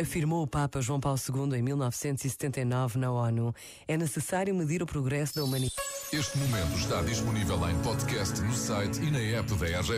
Afirmou o Papa João Paulo II em 1979 na ONU. É necessário medir o progresso da humanidade. Este momento está disponível em podcast no site e na app da RGF.